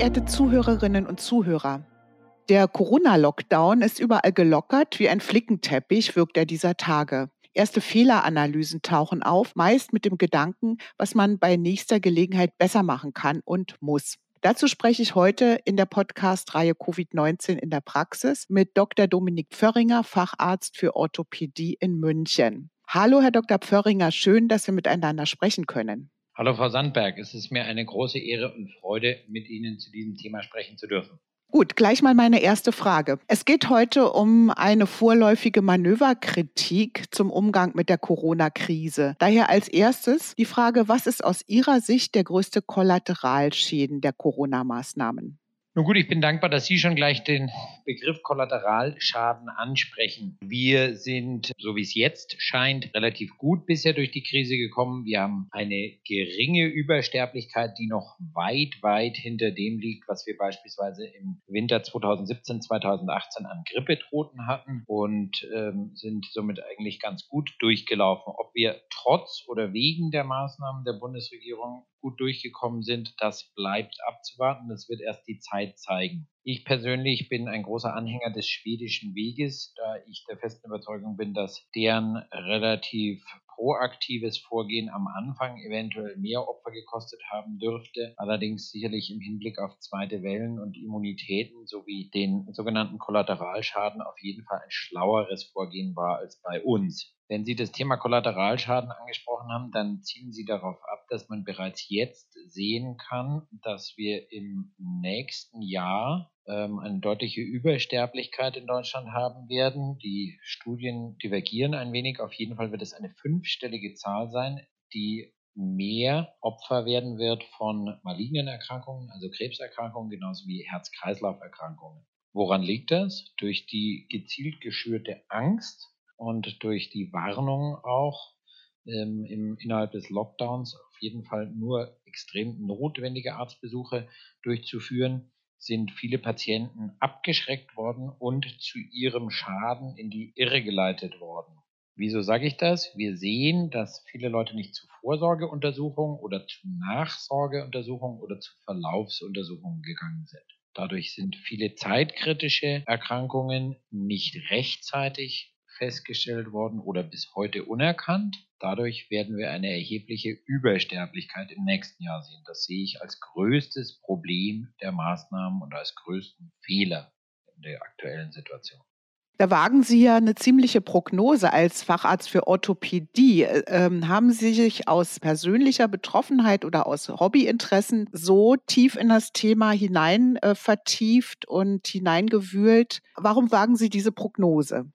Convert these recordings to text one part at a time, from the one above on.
Verehrte Zuhörerinnen und Zuhörer, der Corona-Lockdown ist überall gelockert, wie ein Flickenteppich wirkt er dieser Tage. Erste Fehleranalysen tauchen auf, meist mit dem Gedanken, was man bei nächster Gelegenheit besser machen kann und muss. Dazu spreche ich heute in der Podcast-Reihe Covid-19 in der Praxis mit Dr. Dominik Pförringer, Facharzt für Orthopädie in München. Hallo, Herr Dr. Pförringer, schön, dass wir miteinander sprechen können. Hallo, Frau Sandberg. Es ist mir eine große Ehre und Freude, mit Ihnen zu diesem Thema sprechen zu dürfen. Gut, gleich mal meine erste Frage. Es geht heute um eine vorläufige Manöverkritik zum Umgang mit der Corona-Krise. Daher als erstes die Frage, was ist aus Ihrer Sicht der größte Kollateralschäden der Corona-Maßnahmen? Nun gut, ich bin dankbar, dass Sie schon gleich den Begriff Kollateralschaden ansprechen. Wir sind, so wie es jetzt scheint, relativ gut bisher durch die Krise gekommen. Wir haben eine geringe Übersterblichkeit, die noch weit, weit hinter dem liegt, was wir beispielsweise im Winter 2017, 2018 an Grippetoten hatten und ähm, sind somit eigentlich ganz gut durchgelaufen. Ob wir trotz oder wegen der Maßnahmen der Bundesregierung gut durchgekommen sind, das bleibt abzuwarten. Das wird erst die Zeit zeigen. Ich persönlich bin ein großer Anhänger des schwedischen Weges, da ich der festen Überzeugung bin, dass deren relativ proaktives Vorgehen am Anfang eventuell mehr Opfer gekostet haben dürfte, allerdings sicherlich im Hinblick auf zweite Wellen und Immunitäten sowie den sogenannten Kollateralschaden auf jeden Fall ein schlaueres Vorgehen war als bei uns. Wenn Sie das Thema Kollateralschaden angesprochen haben, dann zielen Sie darauf ab, dass man bereits jetzt sehen kann, dass wir im nächsten Jahr ähm, eine deutliche Übersterblichkeit in Deutschland haben werden. Die Studien divergieren ein wenig. Auf jeden Fall wird es eine fünfstellige Zahl sein, die mehr Opfer werden wird von malignen Erkrankungen, also Krebserkrankungen, genauso wie Herz-Kreislauf-Erkrankungen. Woran liegt das? Durch die gezielt geschürte Angst und durch die Warnung auch ähm, im, innerhalb des Lockdowns auf jeden Fall nur extrem notwendige Arztbesuche durchzuführen, sind viele Patienten abgeschreckt worden und zu ihrem Schaden in die Irre geleitet worden. Wieso sage ich das? Wir sehen, dass viele Leute nicht zu Vorsorgeuntersuchungen oder zu Nachsorgeuntersuchungen oder zu Verlaufsuntersuchungen gegangen sind. Dadurch sind viele zeitkritische Erkrankungen nicht rechtzeitig festgestellt worden oder bis heute unerkannt. Dadurch werden wir eine erhebliche Übersterblichkeit im nächsten Jahr sehen. Das sehe ich als größtes Problem der Maßnahmen und als größten Fehler in der aktuellen Situation. Da wagen Sie ja eine ziemliche Prognose als Facharzt für Orthopädie. Ähm, haben Sie sich aus persönlicher Betroffenheit oder aus Hobbyinteressen so tief in das Thema hinein äh, vertieft und hineingewühlt? Warum wagen Sie diese Prognose?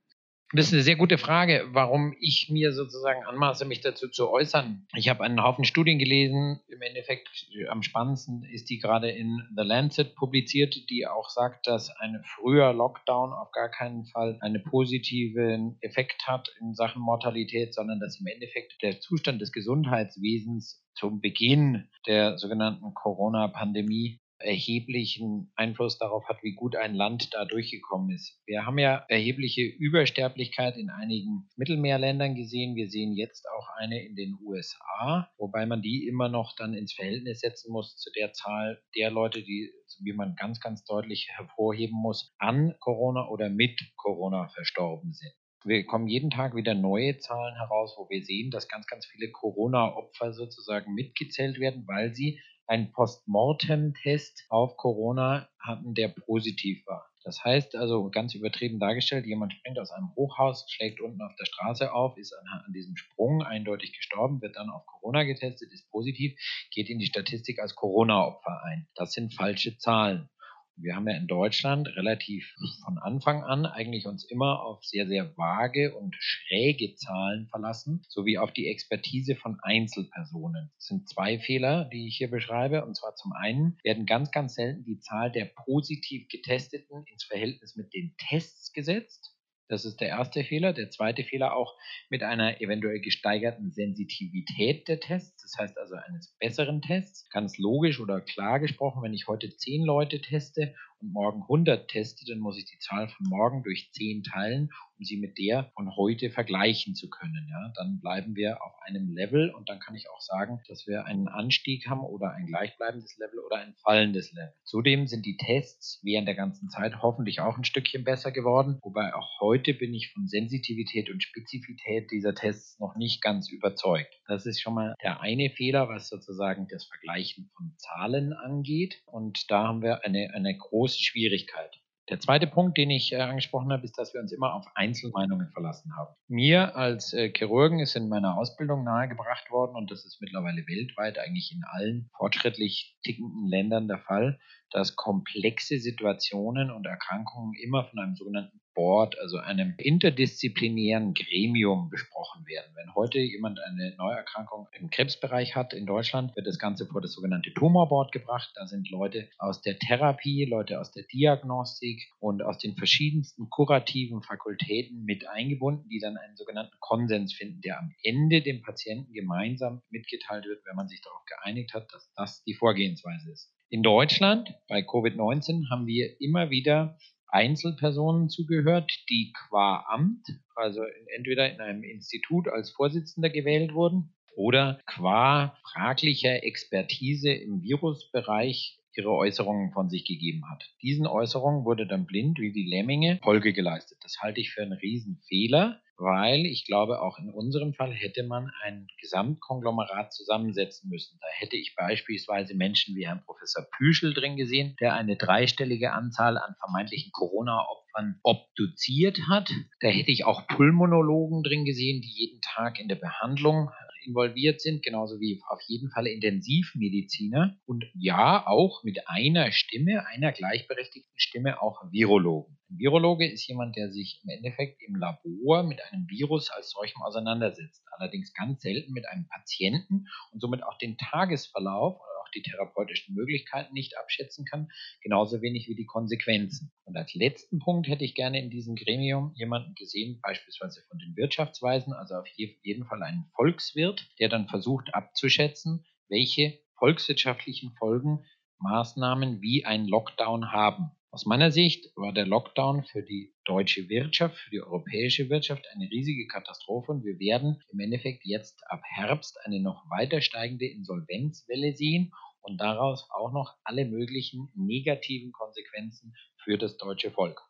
Das ist eine sehr gute Frage, warum ich mir sozusagen anmaße, mich dazu zu äußern. Ich habe einen Haufen Studien gelesen. Im Endeffekt am spannendsten ist die gerade in The Lancet publiziert, die auch sagt, dass ein früher Lockdown auf gar keinen Fall einen positiven Effekt hat in Sachen Mortalität, sondern dass im Endeffekt der Zustand des Gesundheitswesens zum Beginn der sogenannten Corona-Pandemie erheblichen Einfluss darauf hat, wie gut ein Land da durchgekommen ist. Wir haben ja erhebliche Übersterblichkeit in einigen Mittelmeerländern gesehen. Wir sehen jetzt auch eine in den USA, wobei man die immer noch dann ins Verhältnis setzen muss zu der Zahl der Leute, die, wie man ganz, ganz deutlich hervorheben muss, an Corona oder mit Corona verstorben sind. Wir kommen jeden Tag wieder neue Zahlen heraus, wo wir sehen, dass ganz, ganz viele Corona-Opfer sozusagen mitgezählt werden, weil sie einen Postmortem-Test auf Corona hatten, der positiv war. Das heißt also ganz übertrieben dargestellt, jemand springt aus einem Hochhaus, schlägt unten auf der Straße auf, ist an, an, diesem Sprung eindeutig gestorben, wird dann auf Corona getestet, ist positiv, geht in die Statistik als Corona-Opfer ein. Das sind falsche Zahlen. Wir haben ja in Deutschland relativ von Anfang an eigentlich uns immer auf sehr, sehr vage und schräge Zahlen verlassen, sowie auf die Expertise von Einzelpersonen. Das sind zwei Fehler, die ich hier beschreibe. Und zwar zum einen werden ganz, ganz selten die Zahl der positiv Getesteten ins Verhältnis mit den Tests gesetzt. Das ist der erste Fehler. Der zweite Fehler auch mit einer eventuell gesteigerten Sensitivität der Tests, das heißt also eines besseren Tests. Ganz logisch oder klar gesprochen, wenn ich heute zehn Leute teste und morgen 100 teste, dann muss ich die Zahl von morgen durch 10 teilen, um sie mit der von heute vergleichen zu können. Ja, dann bleiben wir auf einem Level und dann kann ich auch sagen, dass wir einen Anstieg haben oder ein gleichbleibendes Level oder ein fallendes Level. Zudem sind die Tests während der ganzen Zeit hoffentlich auch ein Stückchen besser geworden, wobei auch heute bin ich von Sensitivität und Spezifität dieser Tests noch nicht ganz überzeugt. Das ist schon mal der eine Fehler, was sozusagen das Vergleichen von Zahlen angeht und da haben wir eine, eine große Schwierigkeit. Der zweite Punkt, den ich äh, angesprochen habe, ist, dass wir uns immer auf Einzelmeinungen verlassen haben. Mir als äh, Chirurgen ist in meiner Ausbildung nahegebracht worden, und das ist mittlerweile weltweit eigentlich in allen fortschrittlich tickenden Ländern der Fall, dass komplexe Situationen und Erkrankungen immer von einem sogenannten Board, also einem interdisziplinären Gremium besprochen werden. Wenn heute jemand eine Neuerkrankung im Krebsbereich hat in Deutschland, wird das Ganze vor das sogenannte Tumorboard gebracht. Da sind Leute aus der Therapie, Leute aus der Diagnostik und aus den verschiedensten kurativen Fakultäten mit eingebunden, die dann einen sogenannten Konsens finden, der am Ende dem Patienten gemeinsam mitgeteilt wird, wenn man sich darauf geeinigt hat, dass das die Vorgehensweise ist. In Deutschland bei Covid-19 haben wir immer wieder Einzelpersonen zugehört, die qua Amt, also entweder in einem Institut als Vorsitzender gewählt wurden oder qua fraglicher Expertise im Virusbereich ihre Äußerungen von sich gegeben hat. Diesen Äußerungen wurde dann blind wie die Lemminge Folge geleistet. Das halte ich für einen Riesenfehler, weil ich glaube, auch in unserem Fall hätte man ein Gesamtkonglomerat zusammensetzen müssen. Da hätte ich beispielsweise Menschen wie Herrn Professor Püschel drin gesehen, der eine dreistellige Anzahl an vermeintlichen Corona-Opfern obduziert hat. Da hätte ich auch Pulmonologen drin gesehen, die jeden Tag in der Behandlung involviert sind, genauso wie auf jeden Fall Intensivmediziner und ja, auch mit einer Stimme, einer gleichberechtigten Stimme auch Virologen. Virologe ist jemand, der sich im Endeffekt im Labor mit einem Virus als solchem auseinandersetzt, allerdings ganz selten mit einem Patienten und somit auch den Tagesverlauf die therapeutischen Möglichkeiten nicht abschätzen kann, genauso wenig wie die Konsequenzen. Und als letzten Punkt hätte ich gerne in diesem Gremium jemanden gesehen, beispielsweise von den Wirtschaftsweisen, also auf jeden Fall einen Volkswirt, der dann versucht abzuschätzen, welche volkswirtschaftlichen Folgen Maßnahmen wie ein Lockdown haben. Aus meiner Sicht war der Lockdown für die deutsche Wirtschaft, für die europäische Wirtschaft eine riesige Katastrophe und wir werden im Endeffekt jetzt ab Herbst eine noch weiter steigende Insolvenzwelle sehen und daraus auch noch alle möglichen negativen Konsequenzen für das deutsche Volk.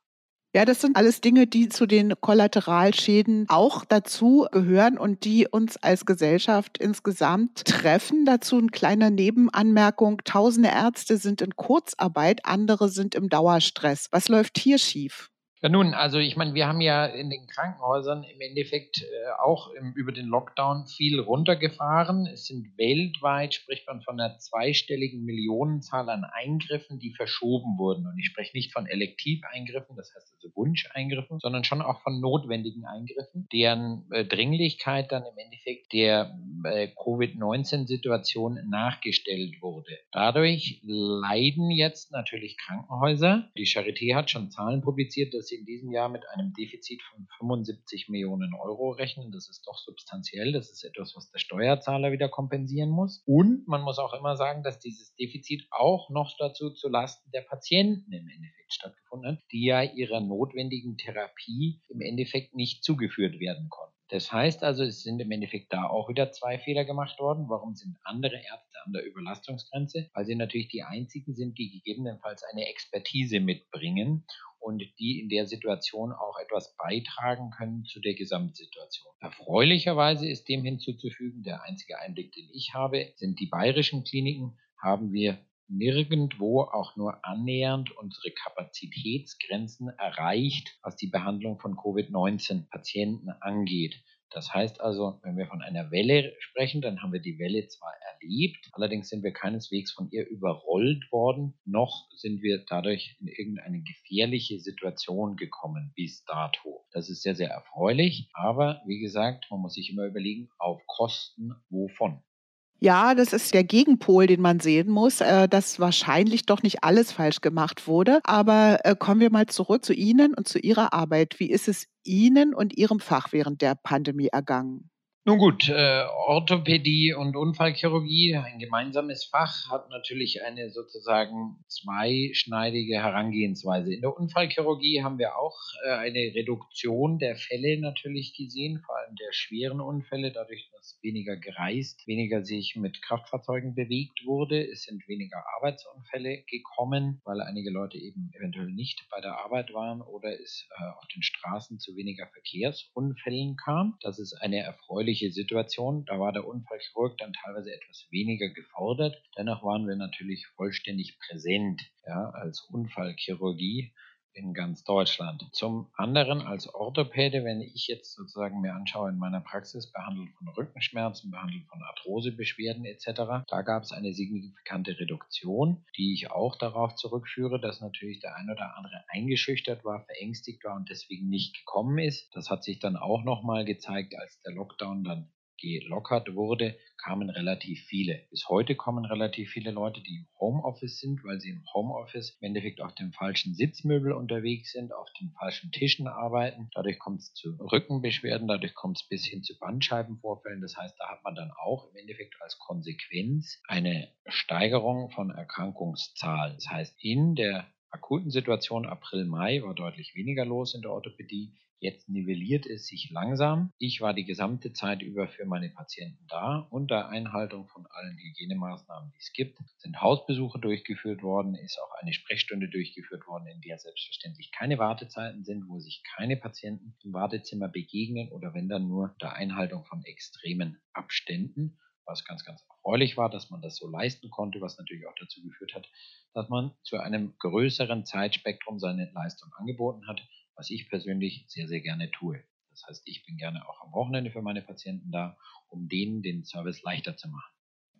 Ja, das sind alles Dinge, die zu den Kollateralschäden auch dazu gehören und die uns als Gesellschaft insgesamt treffen. Dazu eine kleine Nebenanmerkung. Tausende Ärzte sind in Kurzarbeit, andere sind im Dauerstress. Was läuft hier schief? Ja, nun, also ich meine, wir haben ja in den Krankenhäusern im Endeffekt äh, auch im, über den Lockdown viel runtergefahren. Es sind weltweit, spricht man von einer zweistelligen Millionenzahl an Eingriffen, die verschoben wurden. Und ich spreche nicht von Elektiveingriffen, das heißt also Wunscheingriffen, sondern schon auch von notwendigen Eingriffen, deren äh, Dringlichkeit dann im Endeffekt der äh, Covid-19-Situation nachgestellt wurde. Dadurch leiden jetzt natürlich Krankenhäuser. Die Charité hat schon Zahlen publiziert, dass sie in diesem Jahr mit einem Defizit von 75 Millionen Euro rechnen. Das ist doch substanziell. Das ist etwas, was der Steuerzahler wieder kompensieren muss. Und man muss auch immer sagen, dass dieses Defizit auch noch dazu zu Lasten der Patienten im Endeffekt stattgefunden hat, die ja ihrer notwendigen Therapie im Endeffekt nicht zugeführt werden konnten. Das heißt also, es sind im Endeffekt da auch wieder zwei Fehler gemacht worden. Warum sind andere Ärzte an der Überlastungsgrenze? Weil sie natürlich die einzigen sind, die gegebenenfalls eine Expertise mitbringen und die in der Situation auch etwas beitragen können zu der Gesamtsituation. Erfreulicherweise ist dem hinzuzufügen, der einzige Einblick, den ich habe, sind die bayerischen Kliniken, haben wir nirgendwo auch nur annähernd unsere Kapazitätsgrenzen erreicht, was die Behandlung von Covid-19-Patienten angeht. Das heißt also, wenn wir von einer Welle sprechen, dann haben wir die Welle zwar erlebt, allerdings sind wir keineswegs von ihr überrollt worden, noch sind wir dadurch in irgendeine gefährliche Situation gekommen bis dato. Das ist sehr, sehr erfreulich, aber wie gesagt, man muss sich immer überlegen, auf Kosten wovon. Ja, das ist der Gegenpol, den man sehen muss, äh, dass wahrscheinlich doch nicht alles falsch gemacht wurde. Aber äh, kommen wir mal zurück zu Ihnen und zu Ihrer Arbeit. Wie ist es Ihnen und Ihrem Fach während der Pandemie ergangen? Nun gut, äh, Orthopädie und Unfallchirurgie, ein gemeinsames Fach, hat natürlich eine sozusagen zweischneidige Herangehensweise. In der Unfallchirurgie haben wir auch äh, eine Reduktion der Fälle natürlich gesehen, vor der schweren Unfälle, dadurch, dass weniger gereist, weniger sich mit Kraftfahrzeugen bewegt wurde. Es sind weniger Arbeitsunfälle gekommen, weil einige Leute eben eventuell nicht bei der Arbeit waren oder es äh, auf den Straßen zu weniger Verkehrsunfällen kam. Das ist eine erfreuliche Situation. Da war der Unfallchirurg dann teilweise etwas weniger gefordert. Dennoch waren wir natürlich vollständig präsent ja, als Unfallchirurgie in ganz Deutschland. Zum anderen als Orthopäde, wenn ich jetzt sozusagen mir anschaue in meiner Praxis, behandelt von Rückenschmerzen, behandelt von Arthrosebeschwerden etc., da gab es eine signifikante Reduktion, die ich auch darauf zurückführe, dass natürlich der ein oder andere eingeschüchtert war, verängstigt war und deswegen nicht gekommen ist. Das hat sich dann auch nochmal gezeigt, als der Lockdown dann gelockert wurde, kamen relativ viele. Bis heute kommen relativ viele Leute, die im Homeoffice sind, weil sie im Homeoffice im Endeffekt auf dem falschen Sitzmöbel unterwegs sind, auf den falschen Tischen arbeiten. Dadurch kommt es zu Rückenbeschwerden, dadurch kommt es bis hin zu Bandscheibenvorfällen. Das heißt, da hat man dann auch im Endeffekt als Konsequenz eine Steigerung von Erkrankungszahlen. Das heißt, in der akuten Situation April, Mai war deutlich weniger los in der Orthopädie. Jetzt nivelliert es sich langsam. Ich war die gesamte Zeit über für meine Patienten da. Unter Einhaltung von allen Hygienemaßnahmen, die es gibt, sind Hausbesuche durchgeführt worden, ist auch eine Sprechstunde durchgeführt worden, in der selbstverständlich keine Wartezeiten sind, wo sich keine Patienten im Wartezimmer begegnen oder wenn dann nur unter Einhaltung von extremen Abständen was ganz, ganz erfreulich war, dass man das so leisten konnte, was natürlich auch dazu geführt hat, dass man zu einem größeren Zeitspektrum seine Leistung angeboten hat was ich persönlich sehr, sehr gerne tue. Das heißt, ich bin gerne auch am Wochenende für meine Patienten da, um denen den Service leichter zu machen.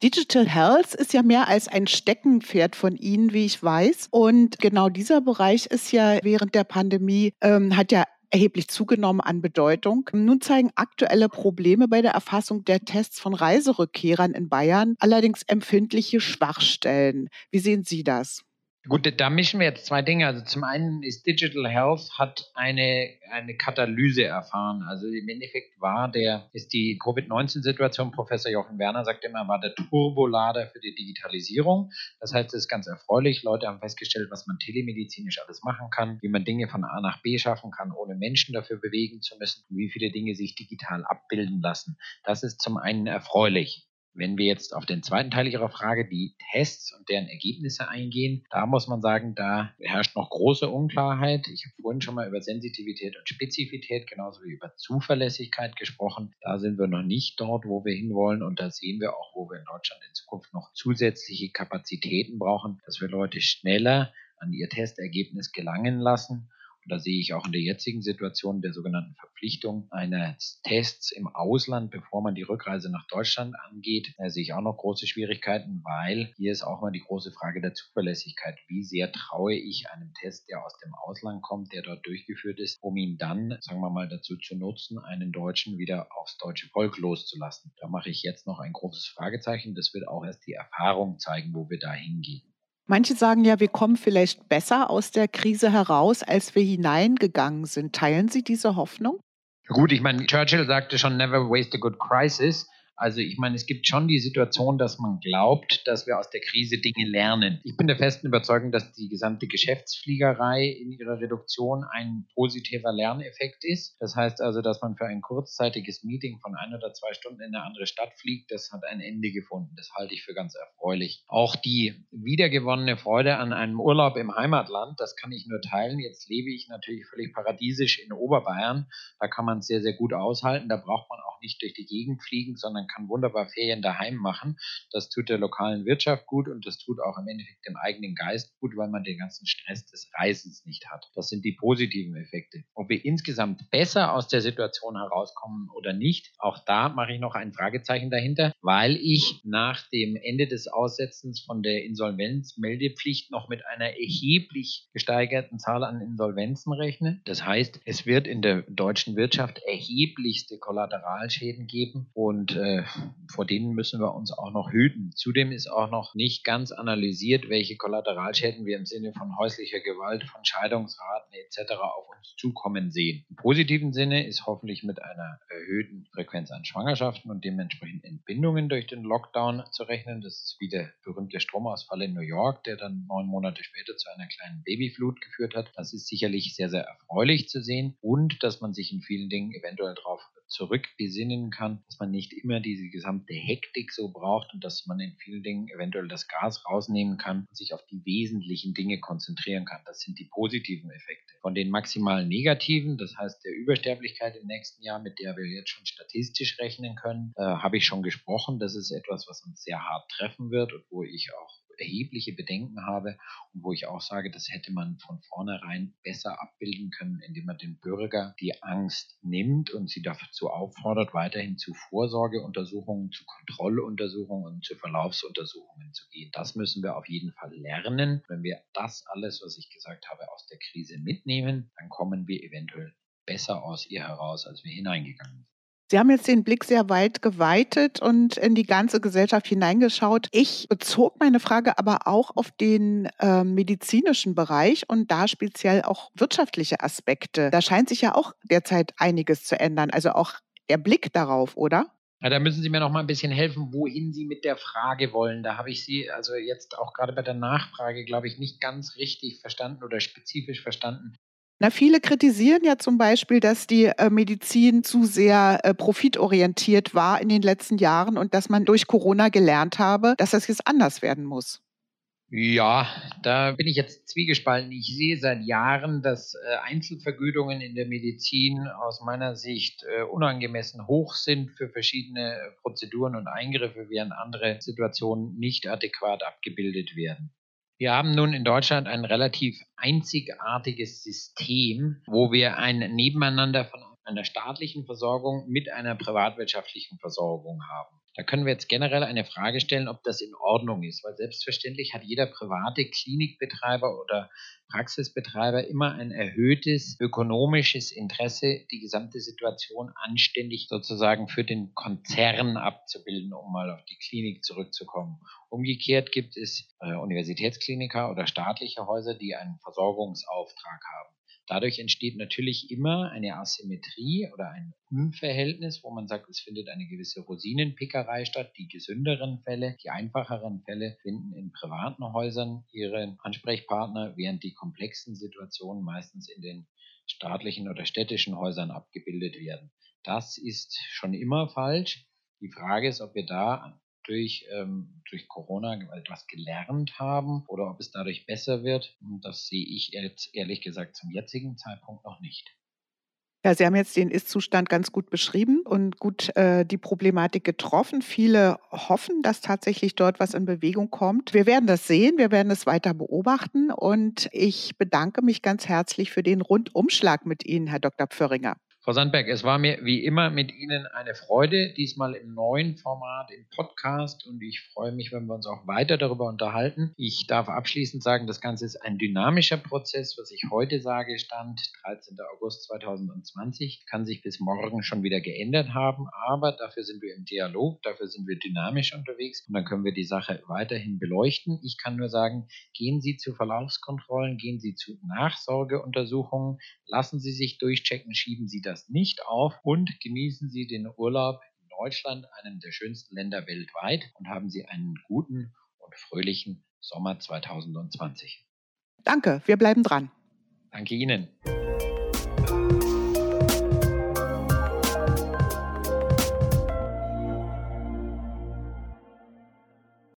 Digital Health ist ja mehr als ein Steckenpferd von Ihnen, wie ich weiß. Und genau dieser Bereich ist ja während der Pandemie, ähm, hat ja erheblich zugenommen an Bedeutung. Nun zeigen aktuelle Probleme bei der Erfassung der Tests von Reiserückkehrern in Bayern allerdings empfindliche Schwachstellen. Wie sehen Sie das? Gut, da mischen wir jetzt zwei Dinge. Also zum einen ist Digital Health hat eine, eine Katalyse erfahren. Also im Endeffekt war der, ist die Covid-19-Situation, Professor Jochen Werner sagt immer, war der Turbolader für die Digitalisierung. Das heißt, es ist ganz erfreulich. Leute haben festgestellt, was man telemedizinisch alles machen kann, wie man Dinge von A nach B schaffen kann, ohne Menschen dafür bewegen zu müssen wie viele Dinge sich digital abbilden lassen. Das ist zum einen erfreulich. Wenn wir jetzt auf den zweiten Teil Ihrer Frage, die Tests und deren Ergebnisse eingehen, da muss man sagen, da herrscht noch große Unklarheit. Ich habe vorhin schon mal über Sensitivität und Spezifität genauso wie über Zuverlässigkeit gesprochen. Da sind wir noch nicht dort, wo wir hinwollen und da sehen wir auch, wo wir in Deutschland in Zukunft noch zusätzliche Kapazitäten brauchen, dass wir Leute schneller an ihr Testergebnis gelangen lassen und da sehe ich auch in der jetzigen Situation der sogenannten Verpflichtung eines Tests im Ausland, bevor man die Rückreise nach Deutschland angeht, da sehe ich auch noch große Schwierigkeiten, weil hier ist auch mal die große Frage der Zuverlässigkeit. Wie sehr traue ich einem Test, der aus dem Ausland kommt, der dort durchgeführt ist, um ihn dann, sagen wir mal, dazu zu nutzen, einen Deutschen wieder aufs deutsche Volk loszulassen? Da mache ich jetzt noch ein großes Fragezeichen. Das wird auch erst die Erfahrung zeigen, wo wir da hingehen. Manche sagen ja, wir kommen vielleicht besser aus der Krise heraus, als wir hineingegangen sind. Teilen Sie diese Hoffnung? Gut, ich meine, Churchill sagte schon, never waste a good crisis. Also ich meine, es gibt schon die Situation, dass man glaubt, dass wir aus der Krise Dinge lernen. Ich bin der festen Überzeugung, dass die gesamte Geschäftsfliegerei in ihrer Reduktion ein positiver Lerneffekt ist. Das heißt also, dass man für ein kurzzeitiges Meeting von ein oder zwei Stunden in eine andere Stadt fliegt, das hat ein Ende gefunden. Das halte ich für ganz erfreulich. Auch die wiedergewonnene Freude an einem Urlaub im Heimatland, das kann ich nur teilen. Jetzt lebe ich natürlich völlig paradiesisch in Oberbayern. Da kann man es sehr, sehr gut aushalten. Da braucht man auch nicht durch die Gegend fliegen, sondern man kann wunderbar Ferien daheim machen. Das tut der lokalen Wirtschaft gut und das tut auch im Endeffekt dem eigenen Geist gut, weil man den ganzen Stress des Reisens nicht hat. Das sind die positiven Effekte. Ob wir insgesamt besser aus der Situation herauskommen oder nicht, auch da mache ich noch ein Fragezeichen dahinter, weil ich nach dem Ende des Aussetzens von der Insolvenzmeldepflicht noch mit einer erheblich gesteigerten Zahl an Insolvenzen rechne. Das heißt, es wird in der deutschen Wirtschaft erheblichste Kollateralschäden geben und äh, vor denen müssen wir uns auch noch hüten. Zudem ist auch noch nicht ganz analysiert, welche Kollateralschäden wir im Sinne von häuslicher Gewalt, von Scheidungsraten etc. auf uns zukommen sehen. Im positiven Sinne ist hoffentlich mit einer erhöhten Frequenz an Schwangerschaften und dementsprechend Entbindungen durch den Lockdown zu rechnen. Das ist wie der berühmte Stromausfall in New York, der dann neun Monate später zu einer kleinen Babyflut geführt hat. Das ist sicherlich sehr, sehr erfreulich zu sehen und dass man sich in vielen Dingen eventuell darauf zurückbesinnen kann, dass man nicht immer diese gesamte Hektik so braucht und dass man in vielen Dingen eventuell das Gas rausnehmen kann und sich auf die wesentlichen Dinge konzentrieren kann. Das sind die positiven Effekte. Von den maximal negativen, das heißt der Übersterblichkeit im nächsten Jahr, mit der wir jetzt schon statistisch rechnen können, äh, habe ich schon gesprochen. Das ist etwas, was uns sehr hart treffen wird und wo ich auch erhebliche Bedenken habe und wo ich auch sage, das hätte man von vornherein besser abbilden können, indem man den Bürger die Angst nimmt und sie dazu auffordert, weiterhin zu Vorsorgeuntersuchungen, zu Kontrolluntersuchungen und zu Verlaufsuntersuchungen zu gehen. Das müssen wir auf jeden Fall lernen. Wenn wir das alles, was ich gesagt habe, aus der Krise mitnehmen, dann kommen wir eventuell besser aus ihr heraus, als wir hineingegangen sind. Sie haben jetzt den Blick sehr weit geweitet und in die ganze Gesellschaft hineingeschaut. Ich bezog meine Frage aber auch auf den äh, medizinischen Bereich und da speziell auch wirtschaftliche Aspekte. Da scheint sich ja auch derzeit einiges zu ändern. Also auch der Blick darauf, oder? Ja, da müssen Sie mir noch mal ein bisschen helfen, wohin Sie mit der Frage wollen. Da habe ich Sie also jetzt auch gerade bei der Nachfrage, glaube ich, nicht ganz richtig verstanden oder spezifisch verstanden. Na, viele kritisieren ja zum Beispiel, dass die äh, Medizin zu sehr äh, profitorientiert war in den letzten Jahren und dass man durch Corona gelernt habe, dass das jetzt anders werden muss. Ja, da bin ich jetzt zwiegespalten. Ich sehe seit Jahren, dass äh, Einzelvergütungen in der Medizin aus meiner Sicht äh, unangemessen hoch sind für verschiedene Prozeduren und Eingriffe, während andere Situationen nicht adäquat abgebildet werden. Wir haben nun in Deutschland ein relativ einzigartiges System, wo wir ein Nebeneinander von einer staatlichen Versorgung mit einer privatwirtschaftlichen Versorgung haben. Da können wir jetzt generell eine Frage stellen, ob das in Ordnung ist, weil selbstverständlich hat jeder private Klinikbetreiber oder Praxisbetreiber immer ein erhöhtes ökonomisches Interesse, die gesamte Situation anständig sozusagen für den Konzern abzubilden, um mal auf die Klinik zurückzukommen. Umgekehrt gibt es äh, Universitätskliniker oder staatliche Häuser, die einen Versorgungsauftrag haben. Dadurch entsteht natürlich immer eine Asymmetrie oder ein Unverhältnis, wo man sagt, es findet eine gewisse Rosinenpickerei statt. Die gesünderen Fälle, die einfacheren Fälle finden in privaten Häusern ihre Ansprechpartner, während die komplexen Situationen meistens in den staatlichen oder städtischen Häusern abgebildet werden. Das ist schon immer falsch. Die Frage ist, ob wir da durch, ähm, durch Corona etwas gelernt haben oder ob es dadurch besser wird. Das sehe ich jetzt ehrlich gesagt zum jetzigen Zeitpunkt noch nicht. Ja, Sie haben jetzt den Ist-Zustand ganz gut beschrieben und gut äh, die Problematik getroffen. Viele hoffen, dass tatsächlich dort was in Bewegung kommt. Wir werden das sehen, wir werden es weiter beobachten und ich bedanke mich ganz herzlich für den Rundumschlag mit Ihnen, Herr Dr. Pförringer. Frau Sandberg, es war mir wie immer mit Ihnen eine Freude, diesmal im neuen Format, im Podcast und ich freue mich, wenn wir uns auch weiter darüber unterhalten. Ich darf abschließend sagen, das Ganze ist ein dynamischer Prozess. Was ich heute sage, stand 13. August 2020, kann sich bis morgen schon wieder geändert haben, aber dafür sind wir im Dialog, dafür sind wir dynamisch unterwegs und dann können wir die Sache weiterhin beleuchten. Ich kann nur sagen, gehen Sie zu Verlaufskontrollen, gehen Sie zu Nachsorgeuntersuchungen, lassen Sie sich durchchecken, schieben Sie das das nicht auf und genießen Sie den Urlaub in Deutschland, einem der schönsten Länder weltweit, und haben Sie einen guten und fröhlichen Sommer 2020. Danke, wir bleiben dran. Danke Ihnen.